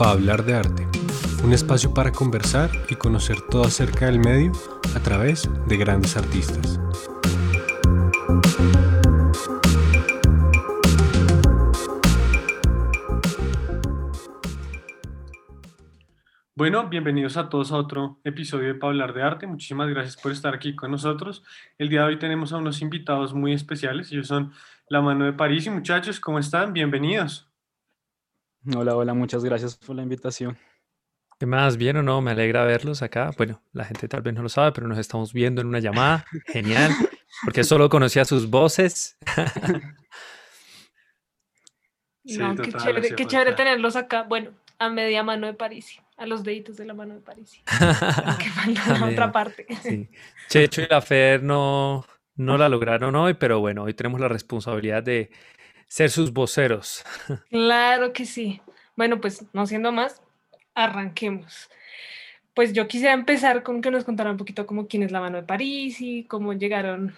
para hablar de arte, un espacio para conversar y conocer todo acerca del medio a través de grandes artistas. Bueno, bienvenidos a todos a otro episodio de Para hablar de arte. Muchísimas gracias por estar aquí con nosotros. El día de hoy tenemos a unos invitados muy especiales. Ellos son La Mano de París y muchachos, ¿cómo están? Bienvenidos. Hola, hola, muchas gracias por la invitación. ¿Qué más? ¿Bien o no? Me alegra verlos acá. Bueno, la gente tal vez no lo sabe, pero nos estamos viendo en una llamada. Genial. Porque solo conocía sus voces. no, qué chévere, qué chévere tenerlos acá. Bueno, a media mano de París, a los deditos de la mano de París. que falta la otra parte. Sí. Checho y la Fer no, no la lograron hoy, pero bueno, hoy tenemos la responsabilidad de ser sus voceros. Claro que sí. Bueno, pues no siendo más, arranquemos. Pues yo quisiera empezar con que nos contara un poquito cómo quién es la mano de París y cómo llegaron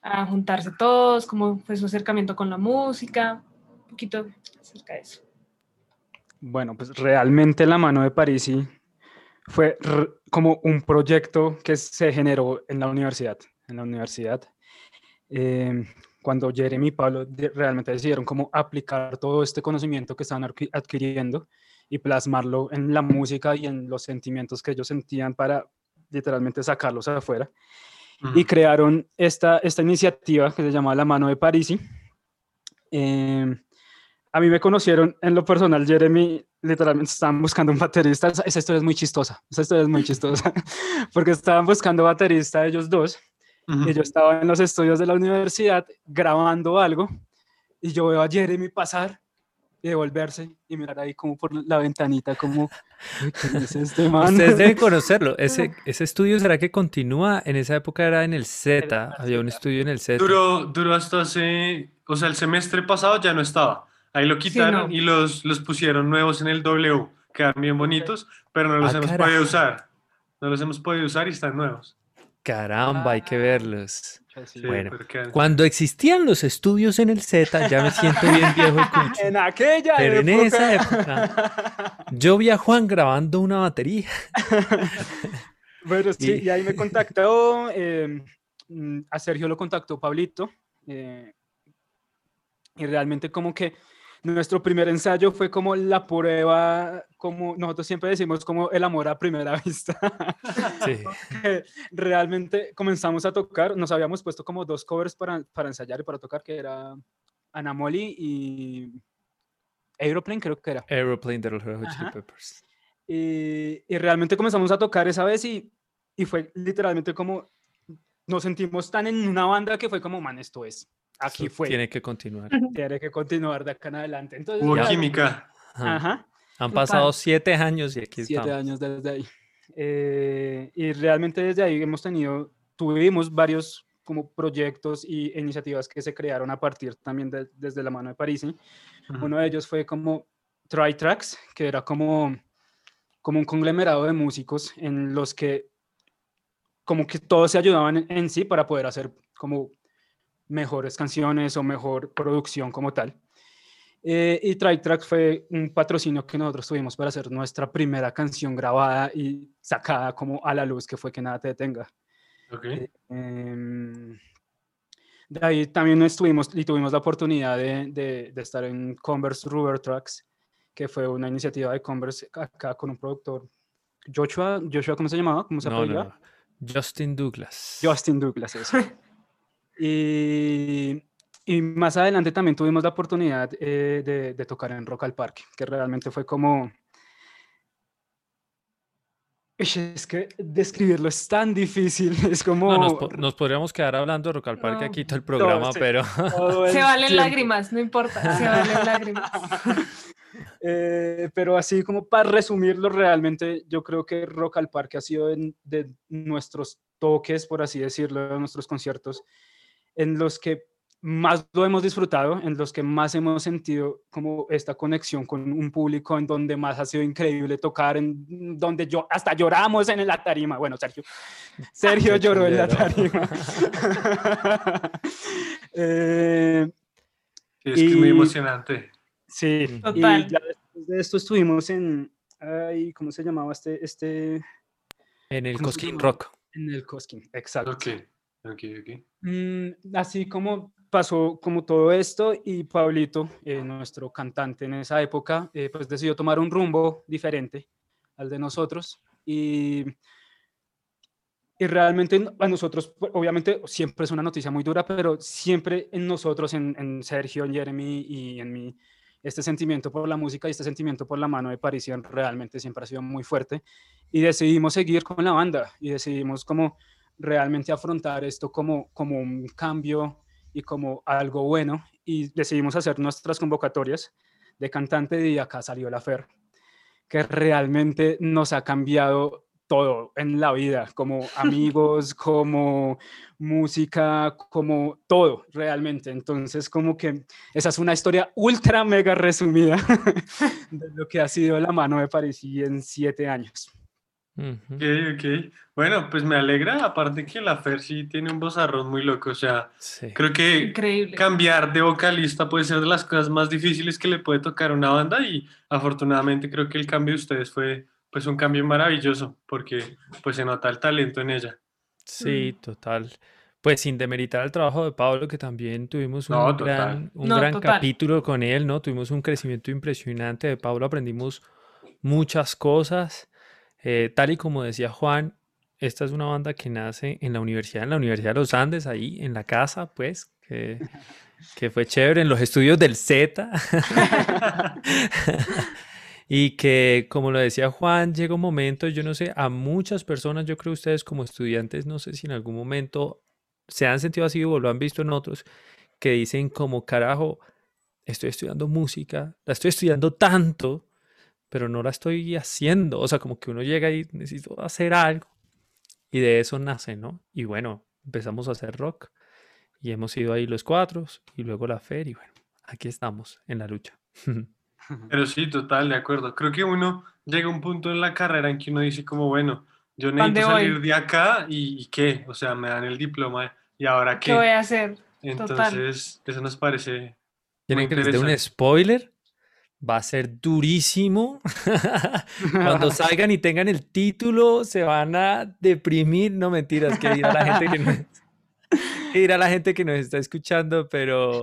a juntarse todos, cómo fue su acercamiento con la música, un poquito acerca de eso. Bueno, pues realmente la mano de París fue como un proyecto que se generó en la universidad, en la universidad. Eh, cuando Jeremy y Pablo realmente decidieron cómo aplicar todo este conocimiento que estaban adquiriendo y plasmarlo en la música y en los sentimientos que ellos sentían para literalmente sacarlos afuera. Y crearon esta, esta iniciativa que se llama La Mano de Parisi. Eh, a mí me conocieron en lo personal, Jeremy, literalmente estaban buscando un baterista. Esa historia es muy chistosa, esa historia es muy chistosa, porque estaban buscando baterista ellos dos y yo estaba en los estudios de la universidad grabando algo y yo veo a Jeremy pasar y devolverse y mirar ahí como por la ventanita como es este man? Ustedes deben conocerlo. Ese, ese estudio será que continúa. En esa época era en el Z. Había un estudio en el Z. Duró, duró hasta hace, o sea, el semestre pasado ya no estaba. Ahí lo quitaron y los, los pusieron nuevos en el W. Quedan bien bonitos, pero no los ah, hemos podido usar. No los hemos podido usar y están nuevos. Caramba, hay que verlos. bueno, cuando existían los estudios en el Z, ya me siento bien viejo y En aquella Pero en esa época, yo vi a Juan grabando una batería. bueno, sí, y, ahí me contactó, mm, a Sergio lo contactó Pablito, eh, y realmente como que nuestro primer ensayo fue como la prueba, como nosotros siempre decimos, como el amor a primera vista. Sí. realmente comenzamos a tocar, nos habíamos puesto como dos covers para, para ensayar y para tocar, que era Anamoli y Aeroplane, creo que era. Aeroplane de los Chili Peppers. Y, y, realmente comenzamos a tocar esa vez y, y fue literalmente como nos sentimos tan en una banda que fue como, man, esto es aquí fue. Tiene que continuar. Tiene que continuar de acá en adelante. Entonces, Hubo química. Ajá. Han pasado siete años y aquí siete años desde ahí. Eh, y realmente desde ahí hemos tenido, tuvimos varios como proyectos y iniciativas que se crearon a partir también de, desde la mano de París. Uno de ellos fue como Try Tracks, que era como, como un conglomerado de músicos en los que como que todos se ayudaban en, en sí para poder hacer como mejores canciones o mejor producción como tal. Eh, y Track Track fue un patrocinio que nosotros tuvimos para hacer nuestra primera canción grabada y sacada como a la luz, que fue Que Nada Te Detenga. Okay. Em, de ahí también estuvimos y tuvimos la oportunidad de, de, estar en Converse Rubber Tracks, que fue una iniciativa de Converse acá con un productor, Joshua, Joshua ¿cómo se llamaba? ¿Cómo se no, Justin Douglas. Justin Douglas, eso. Y, y más adelante también tuvimos la oportunidad eh, de, de, tocar en Rock al Parque, que realmente fue como... Es que describirlo es tan difícil, es como... nos, podríamos quedar hablando de Rock al Parque aquí todo el programa, pero... Se valen lágrimas, no importa, se valen lágrimas. Eh, pero así como para resumirlo, realmente yo creo que Rock al Parque ha sido de nuestros toques, por así decirlo, de nuestros conciertos, en los que más lo hemos disfrutado, en los que más hemos sentido como esta conexión con un público, en donde más ha sido increíble tocar, en donde yo hasta lloramos en la tarima. Bueno, Sergio, Sergio lloró en la tarima. eh, es que muy emocionante. Sí, Total. y ya después de esto estuvimos en, ay, ¿cómo se llamaba este? este en el Cosquín Rock. En el Cosquín, exacto. Ok, ok, ok. Mm, así como pasó como todo esto y Pablito, eh, nuestro cantante en esa época, eh, pues decidió tomar un rumbo diferente al de nosotros y, y realmente a nosotros, pues, obviamente siempre es una noticia muy dura, pero siempre en nosotros, en, en Sergio, en Jeremy y en mí, este sentimiento por la música y este sentimiento por la mano de Parisian realmente siempre ha sido muy fuerte y decidimos seguir con la banda y decidimos como realmente afrontar esto como, como un cambio y como algo bueno y decidimos hacer nuestras convocatorias de cantante y acá salió la FER, que realmente nos ha cambiado todo en la vida, como amigos, como música, como todo realmente. Entonces, como que esa es una historia ultra mega resumida de lo que ha sido la mano de París en siete años. Ok, ok. Bueno, pues me alegra, aparte que la Fer sí tiene un vozarrón muy loco, o sea, creo que cambiar de vocalista puede ser de las cosas más difíciles que le puede tocar a una banda y afortunadamente creo que el cambio de ustedes fue pues un cambio maravilloso porque pues se nota el talento en ella. Sí, mm. total. Pues sin demeritar el trabajo de Pablo, que también tuvimos un gran, un gran capítulo con él, ¿no? Tuvimos un crecimiento impresionante de Pablo, aprendimos muchas cosas. Eh, tal y como decía Juan, esta es una banda que nace en la universidad, en la Universidad de los Andes, ahí en la casa, pues, que, que fue chévere, en los estudios del Z. y que, como lo decía Juan, llega un momento, yo no sé, a muchas personas, yo creo ustedes como estudiantes, no sé si en algún momento se han sentido así o lo han visto en otros, que dicen como, carajo, estoy estudiando música, la estoy estudiando tanto pero no la estoy haciendo. O sea, como que uno llega y necesito hacer algo. Y de eso nace, ¿no? Y bueno, empezamos a hacer rock. Y hemos ido ahí los cuatro y luego la feria. Y bueno, aquí estamos en la lucha. Pero sí, total, de acuerdo. Creo que uno llega a un punto en la carrera en que uno dice como, bueno, yo necesito salir de acá y, qué, o sea, me dan el diploma y ahora qué. ¿Qué voy a hacer? Entonces, eso nos parece... ¿Tienen que les dé un spoiler? Va a ser durísimo. Cuando salgan y tengan el título, se van a deprimir. No mentiras, que dirá la gente que nos, dirá la gente que nos está escuchando, pero,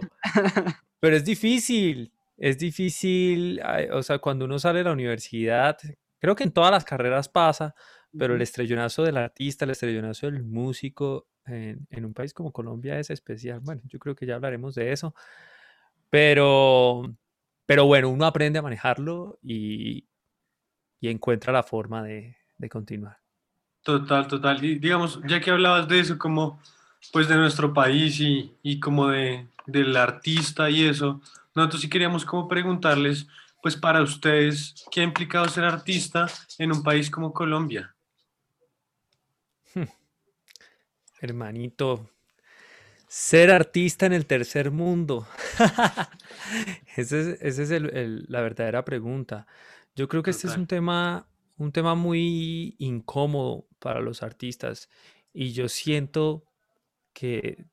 pero es difícil. Es difícil, o sea, cuando uno sale de la universidad, creo que en todas las carreras pasa, pero el estrellonazo del artista, el estrellonazo del músico en, en un país como Colombia es especial. Bueno, yo creo que ya hablaremos de eso. Pero, pero bueno, uno aprende a manejarlo y, encuentra la forma de, continuar. Total, total. Y digamos, ya que hablabas de eso, como pues de nuestro país y, y como de, del artista y eso, nosotros sí queríamos como preguntarles, pues para ustedes, ¿qué ha implicado ser artista en un país como Colombia? Hmm. Hermanito, ser artista en el tercer mundo. esa es, la verdadera pregunta. Yo creo que este es un tema, un tema muy incómodo para los artistas y yo siento que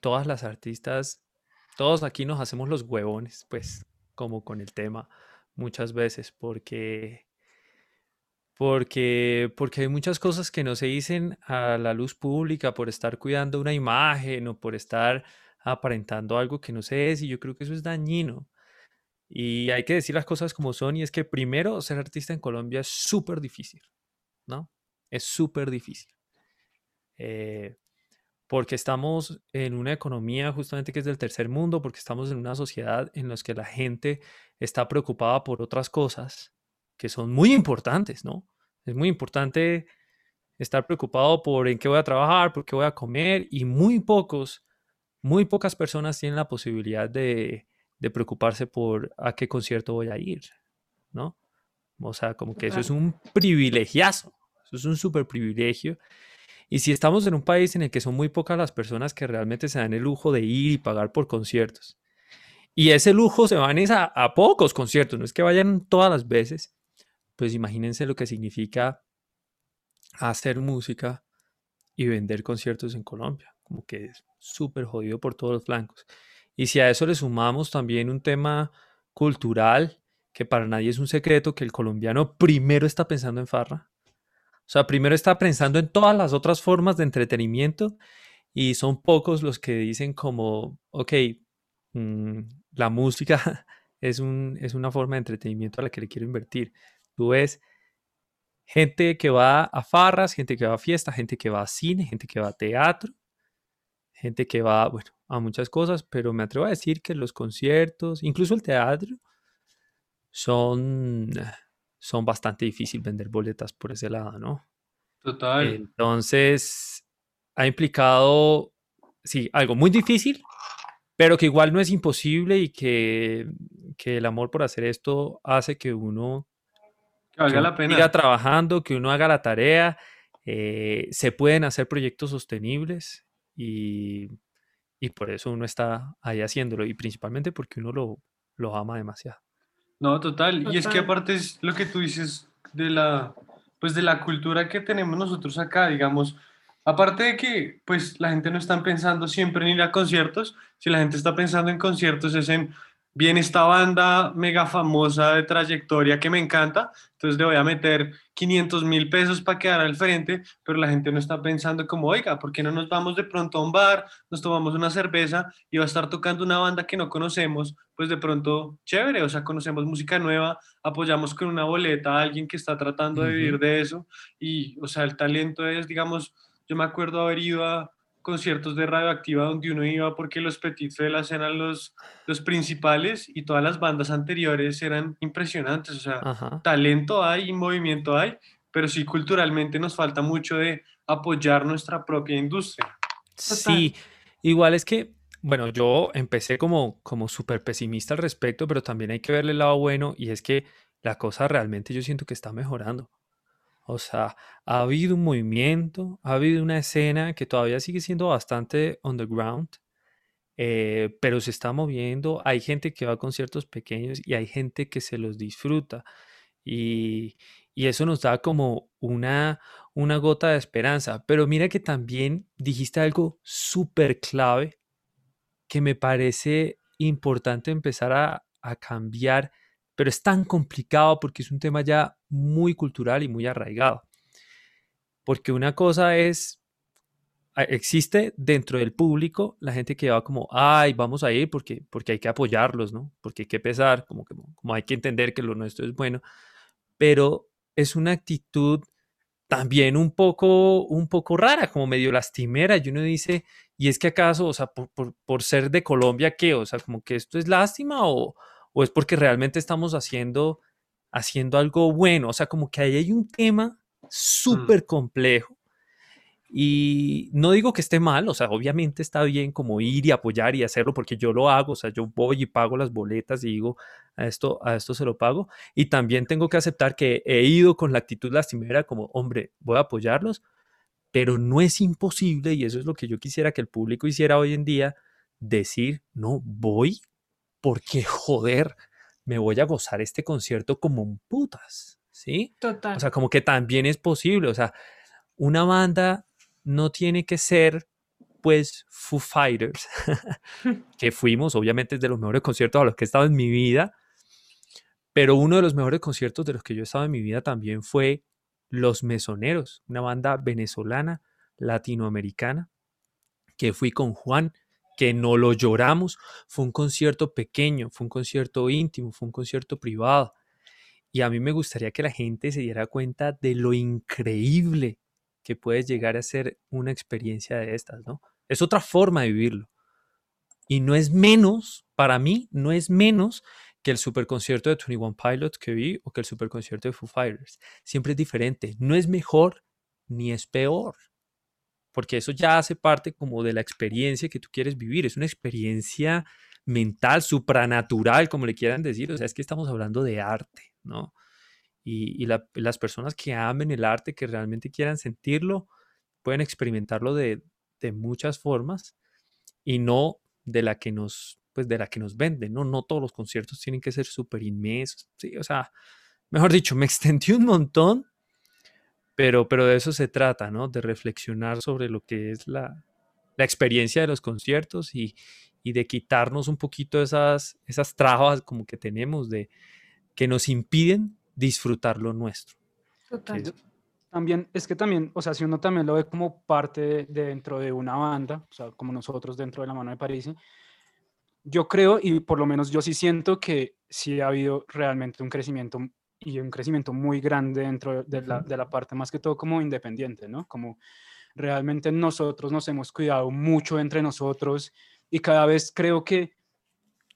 todas las artistas, todos aquí nos hacemos los huevones, pues, como con el tema muchas veces, porque porque, porque hay muchas cosas que no se dicen a la luz pública por estar cuidando una imagen o por estar aparentando algo que no se es, y yo creo que eso es dañino. Y hay que decir las cosas como son, y es que primero ser artista en Colombia es súper difícil, ¿no? Es súper difícil. Eh, porque estamos en una economía justamente que es del tercer mundo, porque estamos en una sociedad en la que la gente está preocupada por otras cosas que son muy importantes, ¿no? Es muy importante estar preocupado por en qué voy a trabajar, por qué voy a comer, y muy pocos, muy pocas personas tienen la posibilidad de, preocuparse por a qué concierto voy a ir, ¿no? O sea, como que eso es un privilegiazo, eso es un súper privilegio. Y si estamos en un país en el que son muy pocas las personas que realmente se dan el lujo de ir y pagar por conciertos, y ese lujo se van a, a pocos conciertos, no es que vayan todas las veces, pues imagínense lo que significa hacer música y vender conciertos en Colombia, como que es súper jodido por todos los flancos. Y si a eso le sumamos también un tema cultural, que para nadie es un secreto, que el colombiano primero está pensando en farra. O sea, primero está pensando en todas las otras formas de entretenimiento y son pocos los que dicen como, ok, mm, la música es, un, es una forma de entretenimiento a la que le quiero invertir. Tú ves gente que va a farras, gente que va a fiestas, gente que va a cine, gente que va a teatro, gente que va, bueno, a muchas cosas, pero me atrevo a decir que los conciertos, incluso el teatro, son, son bastante difícil vender boletas por ese lado, ¿no? Total. Entonces, ha implicado, sí, algo muy difícil, pero que igual no es imposible y que, que el amor por hacer esto hace que uno que valga la pena. Siga trabajando, que uno haga la tarea. Eh, se pueden hacer proyectos sostenibles y, y, por eso uno está ahí haciéndolo y principalmente porque uno lo, lo ama demasiado. No, total. Y es que aparte es lo que tú dices de la, pues de la cultura que tenemos nosotros acá, digamos, aparte de que pues la gente no está pensando siempre en ir a conciertos, si la gente está pensando en conciertos es en viene esta banda mega famosa de trayectoria que me encanta, entonces le voy a meter 500 mil pesos para quedar al frente, pero la gente no está pensando como, oiga, ¿por qué no nos vamos de pronto a un bar, nos tomamos una cerveza y va a estar tocando una banda que no conocemos? Pues de pronto, chévere, o sea, conocemos música nueva, apoyamos con una boleta a alguien que está tratando de vivir de eso y, o sea, el talento es, digamos, yo me acuerdo haber ido a conciertos de Radioactiva donde uno iba porque los Petit Felas eran los, los principales y todas las bandas anteriores eran impresionantes, o sea, talento hay y movimiento hay, pero sí culturalmente nos falta mucho de apoyar nuestra propia industria. Sí, igual es que, bueno, yo empecé como, como súper pesimista al respecto, pero también hay que verle el lado bueno y es que la cosa realmente yo siento que está mejorando. O sea, ha habido un movimiento, ha habido una escena que todavía sigue siendo bastante underground, eh, pero se está moviendo. Hay gente que va a conciertos pequeños y hay gente que se los disfruta. Y, eso nos da como una, una gota de esperanza. Pero mira que también dijiste algo súper clave que me parece importante empezar a, a cambiar pero es tan complicado porque es un tema ya muy cultural y muy arraigado. Porque una cosa es, existe dentro del público la gente que va como, ay, vamos a ir porque, porque hay que apoyarlos, ¿no? Porque hay que pesar, como, que, como hay que entender que lo nuestro es bueno, pero es una actitud también un poco, un poco rara, como medio lastimera. Y uno dice, ¿y es que acaso, o sea, por, por, por ser de Colombia, qué? O sea, como que esto es lástima o, o es porque realmente estamos haciendo, haciendo algo bueno. O sea, como que ahí hay un tema mm. súper complejo. Y no digo que esté mal, o sea, obviamente está bien como ir y apoyar y hacerlo porque yo lo hago, o sea, yo voy y pago las boletas y digo, a esto, a esto se lo pago. Y también tengo que aceptar que he ido con la actitud lastimera como, hombre, voy a apoyarlos, pero no es imposible, y eso es lo que yo quisiera que el público hiciera hoy en día, decir, no, voy porque joder, me voy a gozar este concierto como un putas, ¿sí? Total. O sea, como que también es posible, o sea, una banda no tiene que ser pues Foo Fighters, que fuimos, obviamente es de los mejores conciertos a los que he estado en mi vida, pero uno de los mejores conciertos de los que yo he estado en mi vida también fue Los Mesoneros, una banda venezolana, latinoamericana, que fui con Juan que no lo lloramos. Fue un concierto pequeño, fue un concierto íntimo, fue un concierto privado. Y a mí me gustaría que la gente se diera cuenta de lo increíble que puede llegar a ser una experiencia de estas, ¿no? Es otra forma de vivirlo. Y no es menos, para mí, no es menos que el superconcierto de 21 Pilots que vi o que el superconcierto de Foo Fighters. Siempre es diferente. No es mejor ni es peor porque eso ya hace parte como de la experiencia que tú quieres vivir, es una experiencia mental, supranatural, como le quieran decir, o sea, es que estamos hablando de arte, ¿no? Y, las personas que amen el arte, que realmente quieran sentirlo, pueden experimentarlo de, de muchas formas y no de la que nos, pues de la que nos venden, ¿no? No todos los conciertos tienen que ser súper inmensos, sí, o sea, mejor dicho, me extendí un montón, pero, pero de eso se trata, ¿no? De reflexionar sobre lo que es la, la experiencia de los conciertos y, y, de quitarnos un poquito esas, esas trabas como que tenemos de que nos impiden disfrutar lo nuestro. Total. También, es que también, o sea, si uno también lo ve como parte de, dentro de una banda, o sea, como nosotros dentro de la mano de París, yo creo, y por lo menos yo sí siento que sí ha habido realmente un crecimiento y un crecimiento muy grande dentro de la, de la parte más que todo como independiente, ¿no? Como realmente nosotros nos hemos cuidado mucho entre nosotros y cada vez creo que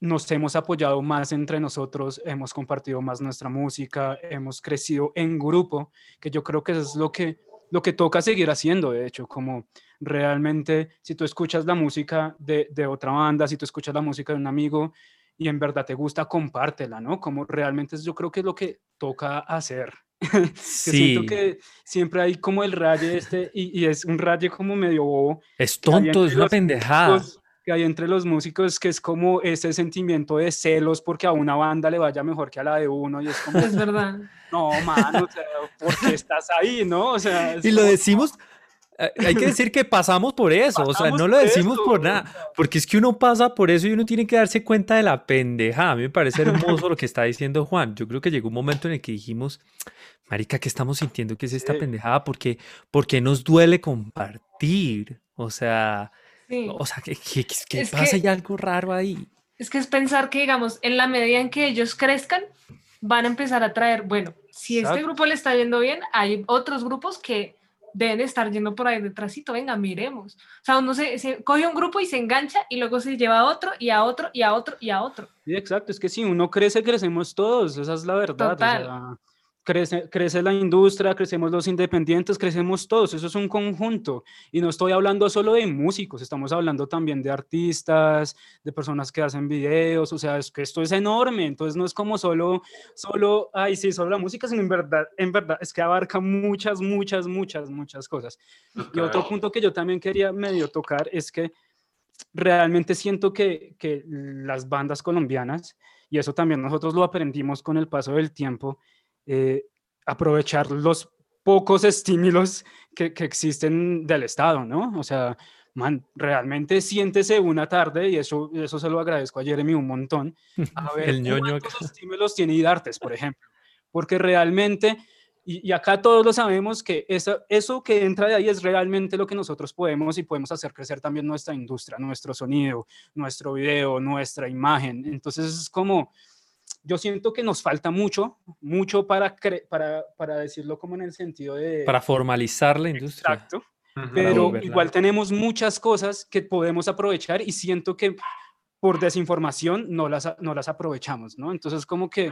nos hemos apoyado más entre nosotros, hemos compartido más nuestra música, hemos crecido en grupo, que yo creo que eso es lo que, lo que toca seguir haciendo, de hecho, como realmente si tú escuchas la música de, de otra banda, si tú escuchas la música de un amigo y en verdad te gusta, compártela, ¿no? Como realmente yo creo que es lo que toca hacer. Sí. siento que siempre hay como el raye este, y, y es un raye como medio bobo. Es que tonto, es una los pendejada. músicos- que hay entre los músicos que es como ese sentimiento de celos porque a una banda le vaya mejor que a la de uno y es como, Es verdad. no, mano, o sea, ¿por qué estás ahí, no? O sea, es Y lo como, decimos, eh, hay que decir que pasamos por eso, o sea, pasamos no lo por decimos por o nada, porque es que uno pasa por eso y uno tiene que darse cuenta de la pendeja. A mí me parece hermoso lo que está diciendo Juan. Yo creo que llegó un momento en el que dijimos, Marica, ¿qué estamos sintiendo que es esta Sí. pendejada? Porque, porque nos duele compartir. O sea, Sí. o sea, ¿qué, qué- qué- qué Es pasa? que- Hay algo raro ahí. Es que es pensar que, digamos, en la medida en que ellos crezcan, van a empezar a traer, bueno, si este Exacto. grupo le está yendo bien, hay otros grupos que deben estar yendo por ahí detrásito, venga, miremos. O sea, uno se, se coge un grupo y se engancha y luego se lleva a otro y a otro y a otro y a otro. Sí, exacto, es que si uno crece, crecemos todos, esa es la verdad. o Total. sea, crece, crece la industria, crecemos los independientes, crecemos todos, eso es un conjunto. Y no estoy hablando solo de músicos, estamos hablando también de artistas, de personas que hacen videos, o sea, es que esto es enorme, entonces no es como solo, solo, ay, sí, solo la música, sino en verdad, en verdad, es que abarca muchas, muchas, muchas, muchas cosas. Y otro punto que yo también quería medio tocar es que realmente siento que, que las bandas colombianas, y eso también nosotros lo aprendimos con el paso del tiempo, eh, aprovechar los pocos estímulos que, que existen del Estado, ¿no? O sea, man, realmente siéntese una tarde, y eso, eso se lo agradezco a Jeremy un montón, a ver El ñoño cuántos acá. estímulos tiene IDARTES, por ejemplo, porque realmente, y, y acá todos lo sabemos, que eso, eso que entra de ahí es realmente lo que nosotros podemos y podemos hacer crecer también nuestra industria, nuestro sonido, nuestro video, nuestra imagen. Entonces es como, yo siento que nos falta mucho, mucho para, cre- para, para decirlo como en el sentido de... Para formalizar la industria. Exacto, pero igual tenemos muchas cosas que podemos aprovechar y siento que por desinformación no las, a- no las aprovechamos, ¿no? Entonces como que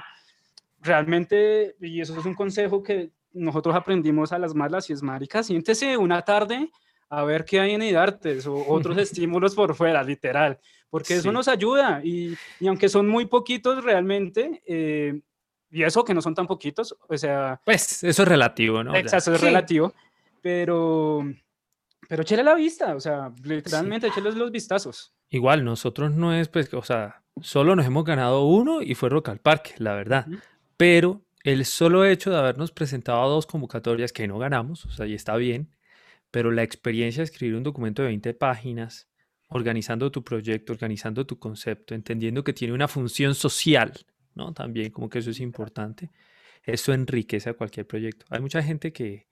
realmente, y eso es un consejo que nosotros aprendimos a las malas y es marica, siéntese una tarde a ver qué hay en IDARTES o otros estímulos por fuera, literal, porque eso Sí. nos ayuda y, y aunque son muy poquitos realmente, eh, y eso que no son tan poquitos, o sea, Pues eso es relativo, ¿no? Exacto, es Sí. relativo, pero, pero échale la vista, o sea, literalmente échale los vistazos. Igual, nosotros no es, pues, o sea, solo nos hemos ganado uno y fue Rock al Parque, la verdad. Ujú. Pero el solo hecho de habernos presentado a dos convocatorias que no ganamos, o sea, y está bien, pero la experiencia de escribir un documento de 20 páginas, organizando tu proyecto, organizando tu concepto, entendiendo que tiene una función social, ¿no? También como que eso es importante. Eso enriquece a cualquier proyecto. Hay mucha gente que,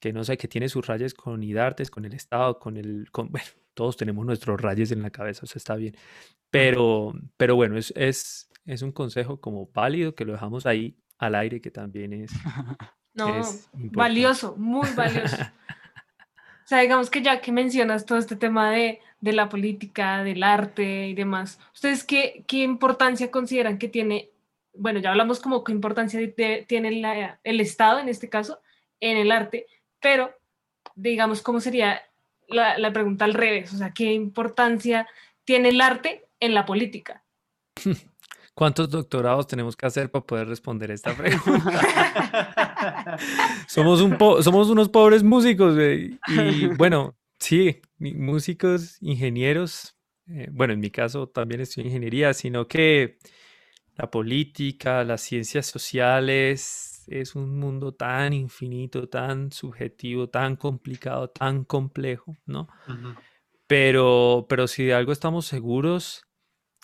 que no sé, que tiene sus rayas con IDARTES, con el Estado, con el, con, bueno, todos tenemos nuestros rayes en la cabeza, eso está bien. Pero, pero bueno, es, es, es un consejo como válido que lo dejamos ahí al aire, que también es, No, es valioso, muy valioso. O sea, digamos que ya que mencionas todo este tema de, de la política, del arte y demás, ¿ustedes qué, qué importancia consideran que tiene? Bueno, ya hablamos como qué importancia tiene la- el Estado en este caso en el arte, pero digamos, ¿cómo sería la, la pregunta al revés? O sea, ¿qué importancia tiene el arte en la política? ¿Cuántos doctorados tenemos que hacer para poder responder esta pregunta? somos, un somos unos pobres músicos, Y bueno, sí, músicos, ingenieros. Eh, bueno, en mi caso también estoy en ingeniería, sino que la política, las ciencias sociales, es un mundo tan infinito, tan subjetivo, tan complicado, tan complejo, ¿no? Pero, pero si de algo estamos seguros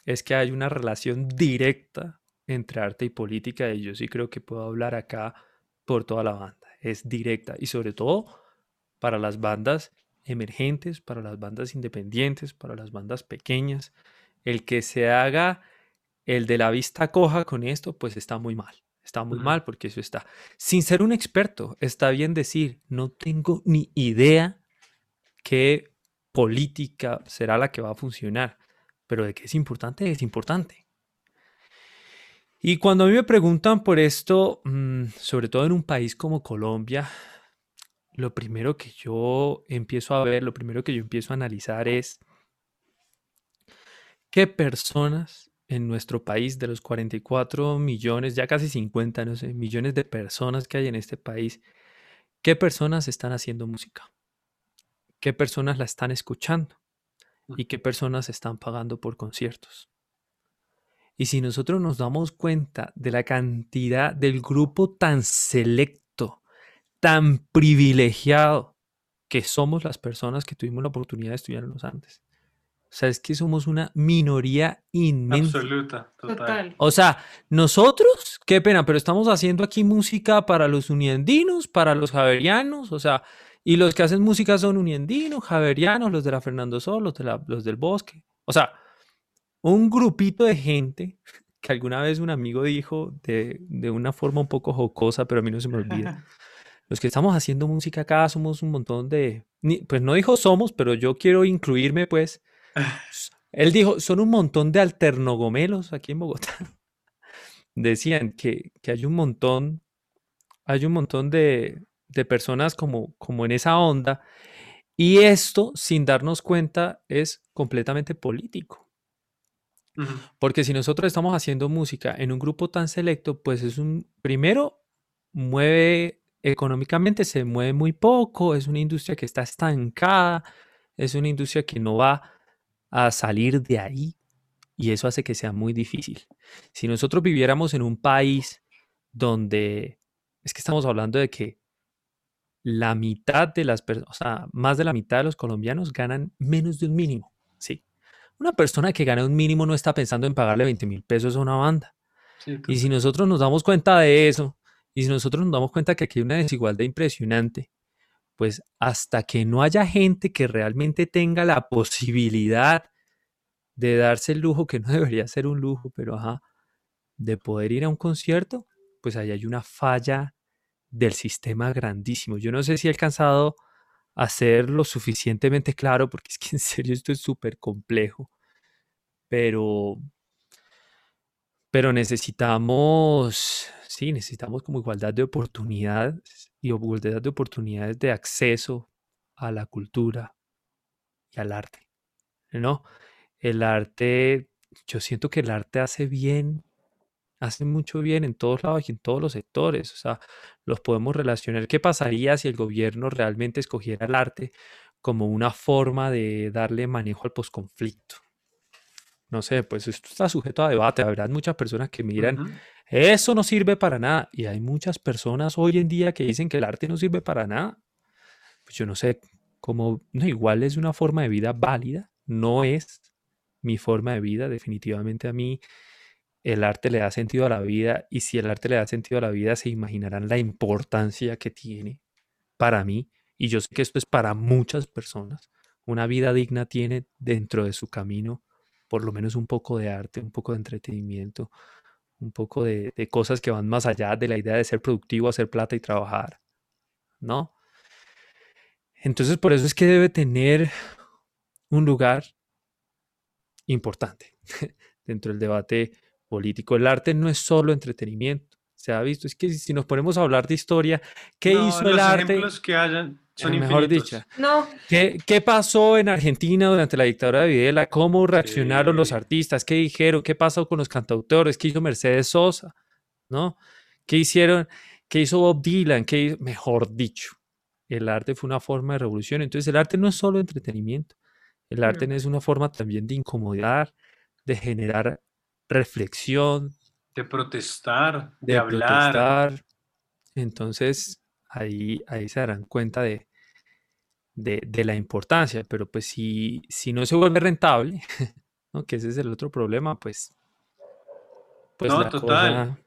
es que hay una relación directa entre arte y política y yo sí creo que puedo hablar acá por toda la banda. Es directa y sobre todo para las bandas emergentes, para las bandas independientes, para las bandas pequeñas. El que se haga el de la vista coja con esto, pues está muy mal. Está muy mal porque eso está. Sin ser un experto, está bien decir, no tengo ni idea qué política será la que va a funcionar pero de que es importante, es importante. Y cuando a mí me preguntan por esto, mm, sobre todo en un país como Colombia, lo primero que yo empiezo a ver, lo primero que yo empiezo a analizar es qué personas en nuestro país, de los 44 millones, ya casi 50, no sé, millones de personas que hay en este país, qué personas están haciendo música, qué personas la están escuchando y qué personas están pagando por conciertos. Y si nosotros nos damos cuenta de la cantidad del grupo tan selecto, tan privilegiado que somos las personas que tuvimos la oportunidad de estudiar en los Andes. O sea, es que somos una minoría inmensa. Absoluta, total. O sea, nosotros, qué pena, pero estamos haciendo aquí música para los uniandinos, para los javerianos, o sea, y los que hacen música son uniendinos, javerianos, los de la Fernando Sol, los, de los del bosque. O sea, un grupito de gente que alguna vez un amigo dijo de, una forma un poco jocosa, pero a mí no se me olvida. Los que estamos haciendo música acá somos un montón de... Pues no dijo somos, pero yo quiero incluirme, pues. Él dijo, son un montón de alternogomelos aquí en Bogotá. Decían que, que hay un montón, hay un montón de, de personas como, como en esa onda. Y esto, sin darnos cuenta, es completamente político. Porque si nosotros estamos haciendo música en un grupo tan selecto, pues es un, primero, mueve económicamente, se mueve muy poco, es una industria que está estancada, es una industria que no va a salir de ahí y eso hace que sea muy difícil. Si nosotros viviéramos en un país donde, es que estamos hablando de que la mitad de las personas, o sea, más de la mitad de los colombianos ganan menos de un mínimo. Sí. Una persona que gana un mínimo no está pensando en pagarle 20 mil pesos a una banda. y si nosotros nos damos cuenta de eso, y si nosotros nos damos cuenta que aquí hay una desigualdad impresionante, pues hasta que no haya gente que realmente tenga la posibilidad de darse el lujo, que no debería ser un lujo, pero ajá, de poder ir a un concierto, pues ahí hay una falla del sistema grandísimo. Yo no sé si he alcanzado a ser lo suficientemente claro, porque es que en serio esto es súper complejo, pero, pero necesitamos, sí, necesitamos como igualdad de oportunidades y igualdad de oportunidades de acceso a la cultura y al arte, ¿no? El arte, yo siento que el arte hace bien hace mucho bien en todos lados y en todos los sectores. O sea, los podemos relacionar. ¿Qué pasaría si el gobierno realmente escogiera el arte como una forma de darle manejo al posconflicto? No sé, pues esto está sujeto a debate. Habrá muchas personas que miran, eso no sirve para nada. Y hay muchas personas hoy en día que dicen que el arte no sirve para nada. Pues yo no sé cómo, no, igual es una forma de vida válida, no es mi forma de vida, definitivamente a mí el arte le da sentido a la vida y si el arte le da sentido a la vida se imaginarán la importancia que tiene para mí y yo sé que esto es para muchas personas. Una vida digna tiene dentro de su camino por lo menos un poco de arte, un poco de entretenimiento, un poco de, cosas que van más allá de la idea de ser productivo, hacer plata y trabajar, ¿no? Entonces por eso es que debe tener un lugar importante dentro del debate político. El arte no es solo entretenimiento. Se ha visto, es que si nos ponemos a hablar de historia, ¿qué hizo el arte? Ejemplos que hayan, son Eh, mejor dicho. No, ¿Qué, qué pasó en Argentina durante la dictadura de Videla? ¿Cómo reaccionaron los artistas? ¿Qué dijeron? ¿Qué pasó con los cantautores? ¿Qué hizo Mercedes Sosa? ¿No? ¿Qué hicieron? ¿Qué hizo Bob Dylan? ¿Qué hizo- Mejor dicho, el arte fue una forma de revolución. Entonces el arte no es solo entretenimiento. El arte No. es una forma también de incomodar, de generar reflexión, De protestar, de, de hablar. protestar. Entonces, ahí, ahí se darán cuenta de, de, de la importancia, pero pues si, si no se vuelve rentable, ¿no? que ese es el otro problema, pues, pues No, total. cosa-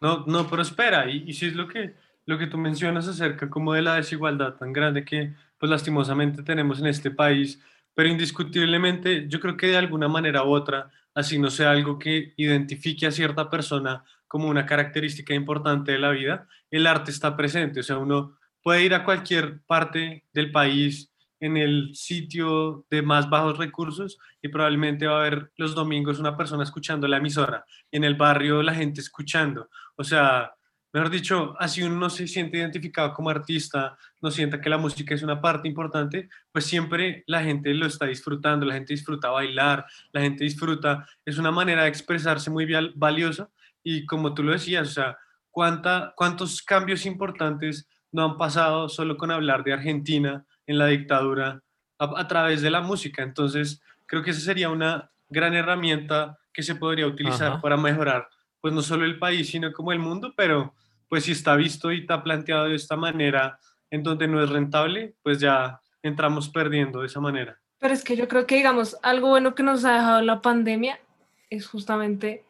No, no prospera. Y, y si es lo que, lo que tú mencionas acerca como de la desigualdad tan grande que pues lastimosamente tenemos en este país, pero indiscutiblemente yo creo que de alguna manera u otra, así no sea algo que identifique a cierta persona como una característica importante de la vida, el arte está presente. O sea, uno puede ir a cualquier parte del país en el sitio de más bajos recursos y probablemente va a haber los domingos una persona escuchando la emisora, en el barrio la gente escuchando. O sea, mejor dicho, así uno no se siente identificado como artista, no sienta que la música es una parte importante, pues siempre la gente lo está disfrutando, la gente disfruta bailar, la gente disfruta, es una manera de expresarse muy val- valiosa y como tú lo decías, o sea, ¿cuánta, ¿cuántos cambios importantes no han pasado solo con hablar de Argentina en la dictadura a, a través de la música? Entonces, creo que esa sería una gran herramienta que se podría utilizar Ajá. para mejorar, pues no solo el país, sino como el mundo, pero pues si está visto y está planteado de esta manera en donde no es rentable, pues ya entramos perdiendo de esa manera. pero es que yo creo que, digamos, algo bueno que nos ha dejado la pandemia es justamente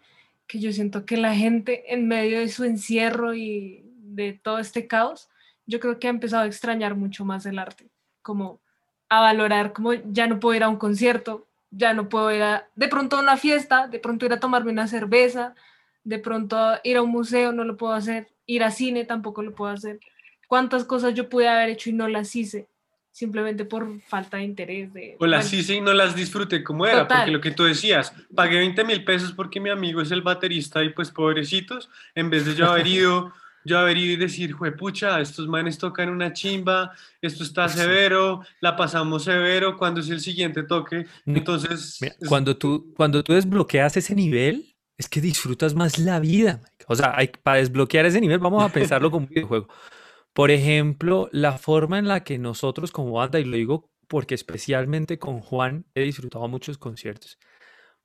que yo siento que la gente en medio de su encierro y de todo este caos, yo creo que ha empezado a extrañar mucho más el arte, como a valorar, como ya no puedo ir a un concierto, ya no puedo ir a, de pronto a una fiesta, de pronto ir a tomarme una cerveza, de pronto ir a un museo, no lo puedo hacer, ir a cine tampoco lo puedo hacer. ¿Cuántas cosas yo pude haber hecho y no las hice? Simplemente por falta de interés. De, O las bueno, hice y no las disfruté como era, Total. porque lo que tú decías, pagué 20 mil pesos porque mi amigo es el baterista y pues pobrecitos, en vez de yo haber ido, yo haber ido y decir, pucha, estos manes tocan una chimba, esto está Sí. severo, la pasamos severo, cuando es el siguiente toque? No, Entonces, Mira, es- cuando tú, cuando tú desbloqueas ese nivel, es que disfrutas más la vida. O sea, hay, para desbloquear ese nivel, vamos a pensarlo como un videojuego. Por ejemplo, la forma en la que nosotros como banda, y lo digo porque especialmente con Juan he disfrutado muchos conciertos.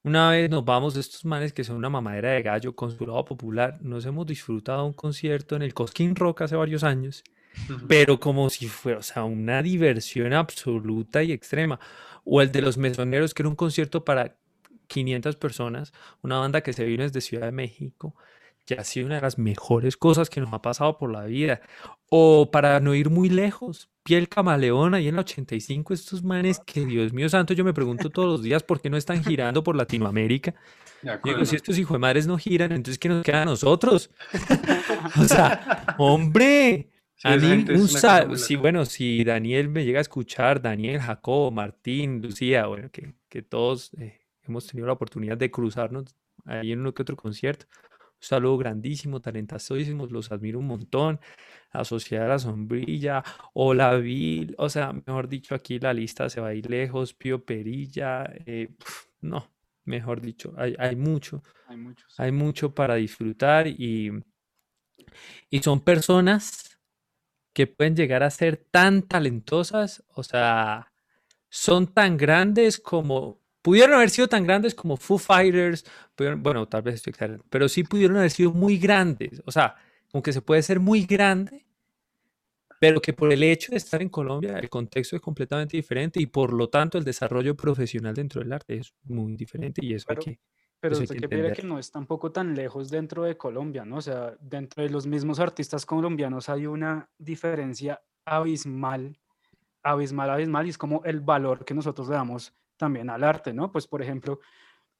Una vez nos vamos de estos manes que son una mamadera de gallo con su lado popular, nos hemos disfrutado un concierto en el Cosquín Rock hace varios años pero como si fuera, o sea, una diversión absoluta y extrema. O el de los Mesoneros, que era un concierto para 500 personas, una banda que se vino desde Ciudad de México, que ha sido una de las mejores cosas que nos ha pasado por la vida. O para no ir muy lejos, Piel Camaleón, ahí en la 85, estos manes que, Dios mío santo, yo me pregunto todos los días por qué no están girando por Latinoamérica. Digo, si estos hijos de madres no giran, entonces ¿qué nos queda a nosotros? O sea, hombre, Sí, a mí un sal- sí, bueno, si Daniel me llega a escuchar, Daniel, Jacobo, Martín, Lucía, bueno, que, que todos eh, hemos tenido la oportunidad de cruzarnos ahí en uno que otro concierto. Un saludo grandísimo, talentosísimos, los admiro un montón. La Sociedad de la Sombrilla, Hola Vil, o sea, mejor dicho, aquí la lista se va a ir lejos, Pío Perilla, eh, pf, no, mejor dicho, hay, hay mucho Hay muchos. hay mucho para disfrutar y, y son personas que pueden llegar a ser tan talentosas, o sea, son tan grandes como, pudieron haber sido tan grandes como Foo Fighters, pudieron- bueno, tal vez estoy exagerando, pero sí pudieron haber sido muy grandes, o sea, aunque se puede ser muy grande, pero que por el hecho de estar en Colombia, el contexto es completamente diferente y por lo tanto el desarrollo profesional dentro del arte es muy diferente y eso hay Pero- que... Pero Eso hay usted que que mira que entenderlo. no es tampoco tan lejos dentro de Colombia, ¿no? O sea, dentro de los mismos artistas colombianos hay una diferencia abismal, abismal, abismal, y es como el valor que nosotros le damos también al arte, ¿no? Pues, por ejemplo,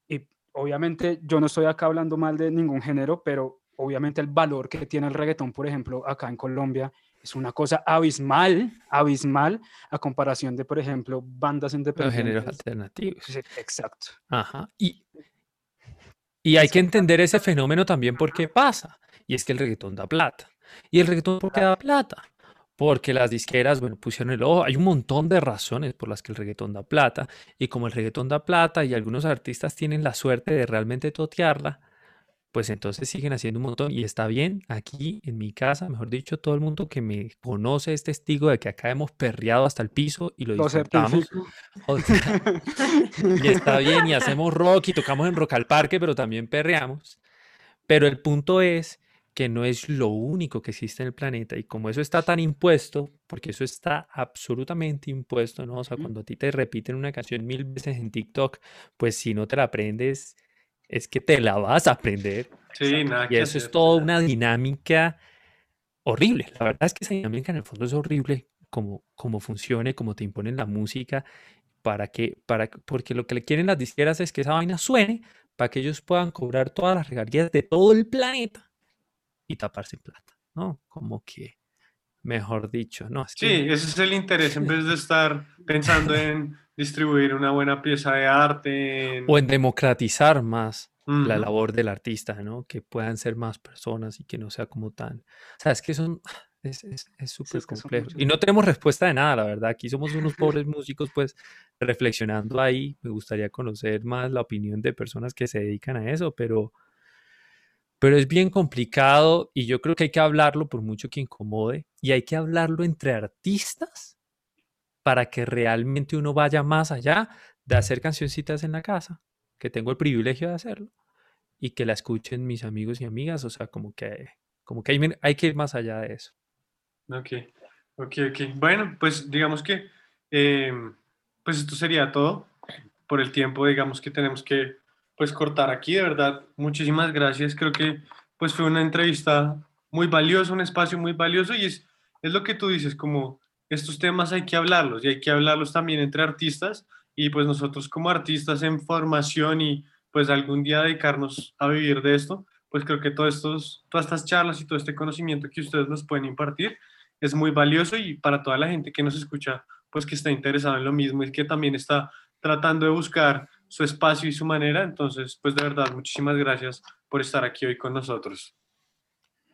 y obviamente yo no estoy acá hablando mal de ningún género, pero obviamente el valor que tiene el reggaetón, por ejemplo, acá en Colombia, es una cosa abismal, abismal, a comparación de, por ejemplo, bandas Los géneros independientes. alternativos. Sí, Exacto. Ajá. Y, y hay que entender ese fenómeno también porque pasa. Y es que el reggaetón da plata. ¿Y el reggaetón por qué da plata? Porque las disqueras, bueno, pusieron el ojo. Hay un montón de razones por las que el reggaetón da plata. Y como el reggaetón da plata y algunos artistas tienen la suerte de realmente totearla, pues entonces siguen haciendo un montón. Y está bien, aquí en mi casa, mejor dicho, todo el mundo que me conoce es testigo de que acá hemos perreado hasta el piso y lo, Lo disfrutamos. certifico. O sea, y está bien, y hacemos rock y tocamos en Rock al Parque, pero también perreamos. Pero el punto es que no es lo único que existe en el planeta y como eso está tan impuesto, porque eso está absolutamente impuesto, ¿no? O sea, cuando a ti te repiten una canción mil veces en TikTok, pues si no te la aprendes, es que te la vas a aprender. Sí, nada Y eso es toda una dinámica horrible. La verdad es que esa dinámica en el fondo es horrible, como, como funcione, como te imponen la música, para que, para, que- porque lo que le quieren las disqueras es que esa vaina suene para que ellos puedan cobrar todas las regalías de todo el planeta y taparse en plata, ¿no? Como que, mejor dicho, no, es Sí, que ese es el interés en vez de estar pensando en distribuir una buena pieza de arte. en- o en democratizar más la Ujú. labor del artista, ¿no? Que puedan ser más personas y que no sea como tan... O sea, es que son... Es es- es súper es son complejo. Y no tenemos respuesta de nada, la verdad. Aquí somos unos pobres músicos, pues, reflexionando ahí. Me gustaría conocer más la opinión de personas que se dedican a eso, pero, pero es bien complicado y yo creo que hay que hablarlo por mucho que incomode y hay que hablarlo entre artistas para que realmente uno vaya más allá de hacer cancioncitas en la casa, que tengo el privilegio de hacerlo, y que la escuchen mis amigos y amigas, o sea, como que, como que hay, hay que ir más allá de eso. Ok, ok, ok. Bueno, pues digamos que eh, pues esto sería todo por el tiempo, digamos que tenemos que pues cortar aquí, de verdad. Muchísimas gracias. Creo que pues fue una entrevista muy valiosa, un espacio muy valioso y es, es lo que tú dices, como estos temas hay que hablarlos y hay que hablarlos también entre artistas y pues nosotros como artistas en formación y pues algún día dedicarnos a vivir de esto, pues creo que todos estos, todas estas charlas y todo este conocimiento que ustedes nos pueden impartir es muy valioso y para toda la gente que nos escucha, pues que está interesada en lo mismo y que también está tratando de buscar su espacio y su manera. Entonces, pues de verdad, muchísimas gracias por estar aquí hoy con nosotros.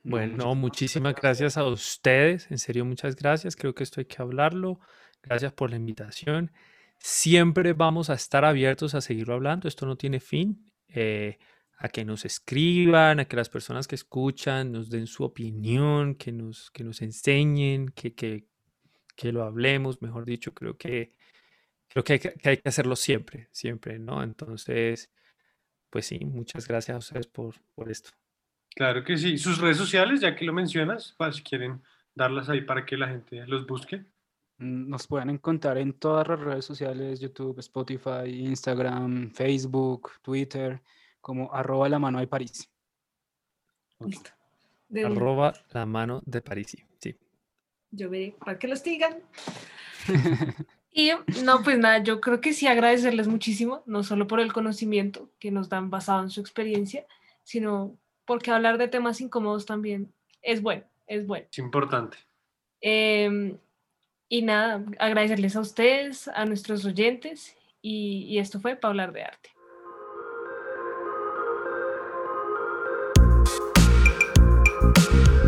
No, Bueno, muchísimas gracias a ustedes, en serio, muchas gracias. Creo que esto hay que hablarlo. Gracias por la invitación. Siempre vamos a estar abiertos a seguirlo hablando. Esto no tiene fin. eh, a que nos escriban, a que las personas que escuchan nos den su opinión, que nos, que nos enseñen, que, que, que lo hablemos, mejor dicho, creo que, creo que hay que, que hay que hacerlo siempre, siempre, ¿no? Entonces, pues sí, muchas gracias a ustedes por, por esto. Claro que sí. Sus redes sociales, ya que lo mencionas, pues, si quieren darlas ahí para que la gente los busque. Mm, Nos pueden encontrar en todas las redes sociales, YouTube, Spotify, Instagram, Facebook, Twitter, como arroba la mano de París. Listo. De. Arroba la mano de Parisi. Sí. Yo veré para que los digan. Y no, pues nada, yo creo que sí agradecerles muchísimo, no solo por el conocimiento que nos dan basado en su experiencia, sino porque hablar de temas incómodos también es bueno, es bueno. Es importante. Em, y nada, agradecerles a ustedes, a nuestros oyentes, y, esto fue para hablar de arte. thank